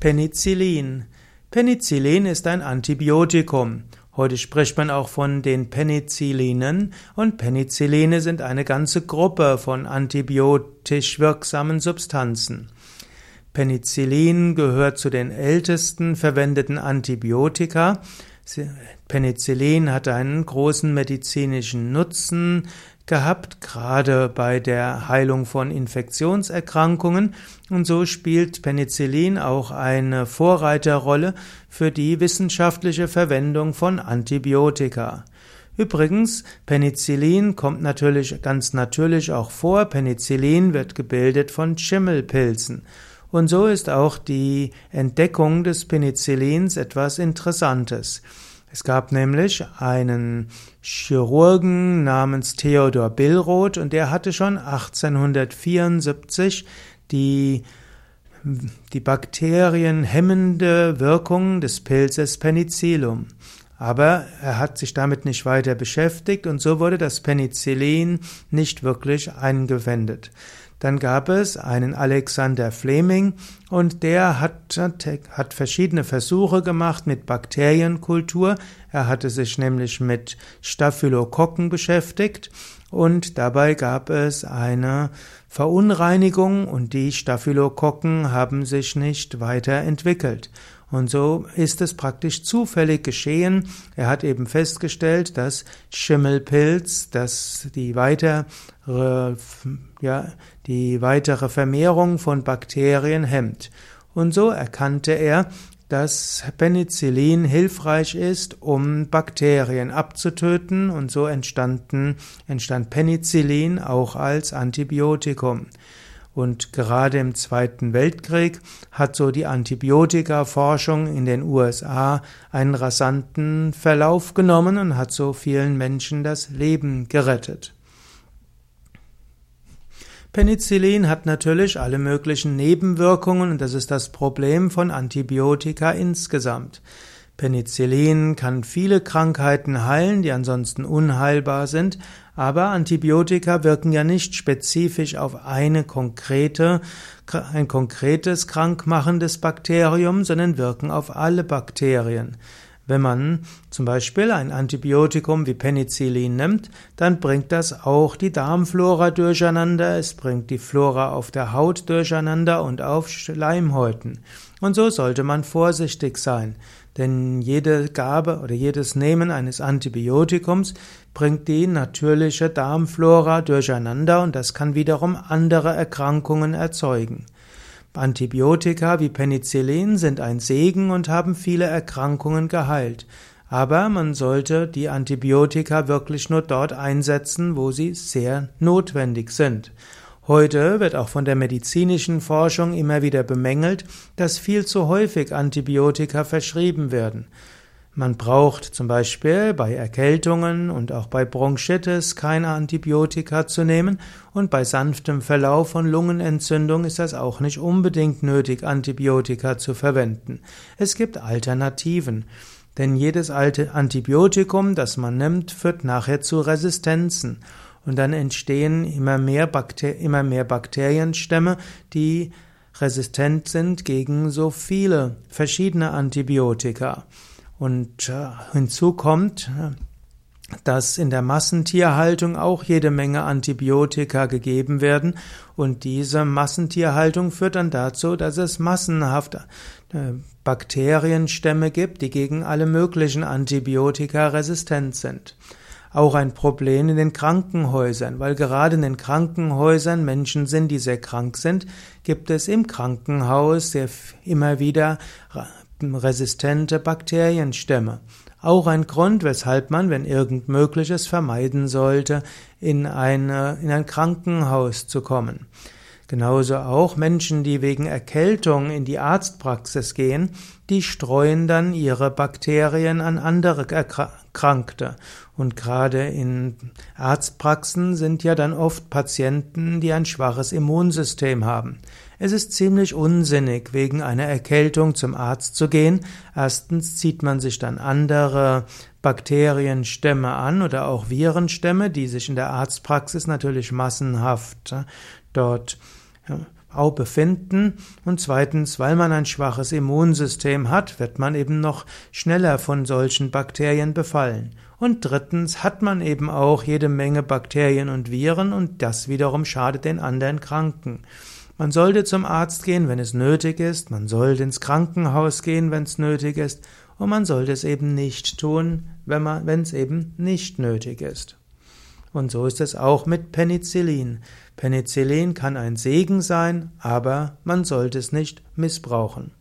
Penicillin. Penicillin ist ein Antibiotikum. Heute spricht man auch von den Penicillinen und Penicilline sind eine ganze Gruppe von antibiotisch wirksamen Substanzen. Penicillin gehört zu den ältesten verwendeten Antibiotika. Penicillin hat einen großen medizinischen Nutzen gehabt, gerade bei der Heilung von Infektionserkrankungen. Und so spielt Penicillin auch eine Vorreiterrolle für die wissenschaftliche Verwendung von Antibiotika. Übrigens, Penicillin kommt natürlich ganz natürlich auch vor. Penicillin wird gebildet von Schimmelpilzen. Und so ist auch die Entdeckung des Penicillins etwas Interessantes. Es gab nämlich einen Chirurgen namens Theodor Billroth und der hatte schon 1874 die, die bakterienhemmende Wirkung des Pilzes Penicillum. Aber er hat sich damit nicht weiter beschäftigt und so wurde das Penicillin nicht wirklich eingewendet. Dann gab es einen Alexander Fleming und der hat, hat verschiedene Versuche gemacht mit Bakterienkultur. Er hatte sich nämlich mit Staphylokokken beschäftigt und dabei gab es eine Verunreinigung und die Staphylokokken haben sich nicht weiterentwickelt. Und so ist es praktisch zufällig geschehen. Er hat eben festgestellt, dass Schimmelpilz, dass die weitere, ja, die weitere Vermehrung von Bakterien hemmt. Und so erkannte er, dass Penicillin hilfreich ist, um Bakterien abzutöten und so entstanden, entstand Penicillin auch als Antibiotikum. Und gerade im Zweiten Weltkrieg hat so die Antibiotikaforschung in den USA einen rasanten Verlauf genommen und hat so vielen Menschen das Leben gerettet. Penicillin hat natürlich alle möglichen Nebenwirkungen und das ist das Problem von Antibiotika insgesamt. Penicillin kann viele Krankheiten heilen, die ansonsten unheilbar sind, aber Antibiotika wirken ja nicht spezifisch auf eine konkrete, ein konkretes krankmachendes Bakterium, sondern wirken auf alle Bakterien. Wenn man zum Beispiel ein Antibiotikum wie Penicillin nimmt, dann bringt das auch die Darmflora durcheinander, es bringt die Flora auf der Haut durcheinander und auf Schleimhäuten. Und so sollte man vorsichtig sein. Denn jede Gabe oder jedes Nehmen eines Antibiotikums bringt die natürliche Darmflora durcheinander und das kann wiederum andere Erkrankungen erzeugen. Antibiotika wie Penicillin sind ein Segen und haben viele Erkrankungen geheilt. Aber man sollte die Antibiotika wirklich nur dort einsetzen, wo sie sehr notwendig sind. Heute wird auch von der medizinischen Forschung immer wieder bemängelt, dass viel zu häufig Antibiotika verschrieben werden. Man braucht zum Beispiel bei Erkältungen und auch bei Bronchitis keine Antibiotika zu nehmen und bei sanftem Verlauf von Lungenentzündung ist das auch nicht unbedingt nötig, Antibiotika zu verwenden. Es gibt Alternativen. Denn jedes alte Antibiotikum, das man nimmt, führt nachher zu Resistenzen. Und dann entstehen immer mehr, Bakter immer mehr Bakterienstämme, die resistent sind gegen so viele verschiedene Antibiotika. Und äh, hinzu kommt, dass in der Massentierhaltung auch jede Menge Antibiotika gegeben werden. Und diese Massentierhaltung führt dann dazu, dass es massenhaft äh, Bakterienstämme gibt, die gegen alle möglichen Antibiotika resistent sind. Auch ein Problem in den Krankenhäusern, weil gerade in den Krankenhäusern Menschen sind, die sehr krank sind, gibt es im Krankenhaus sehr immer wieder resistente Bakterienstämme. Auch ein Grund, weshalb man, wenn irgend möglich ist, vermeiden sollte, in, eine, in ein Krankenhaus zu kommen. Genauso auch Menschen, die wegen Erkältung in die Arztpraxis gehen, die streuen dann ihre Bakterien an andere Erkrankte. Und gerade in Arztpraxen sind ja dann oft Patienten, die ein schwaches Immunsystem haben. Es ist ziemlich unsinnig, wegen einer Erkältung zum Arzt zu gehen. Erstens zieht man sich dann andere Bakterienstämme an oder auch Virenstämme, die sich in der Arztpraxis natürlich massenhaft dort auch befinden. Und zweitens, weil man ein schwaches Immunsystem hat, wird man eben noch schneller von solchen Bakterien befallen. Und drittens hat man eben auch jede Menge Bakterien und Viren und das wiederum schadet den anderen Kranken. Man sollte zum Arzt gehen, wenn es nötig ist, man sollte ins Krankenhaus gehen, wenn es nötig ist, und man sollte es eben nicht tun, wenn, es eben nicht nötig ist. Und so ist es auch mit Penicillin. Penicillin kann ein Segen sein, aber man sollte es nicht missbrauchen.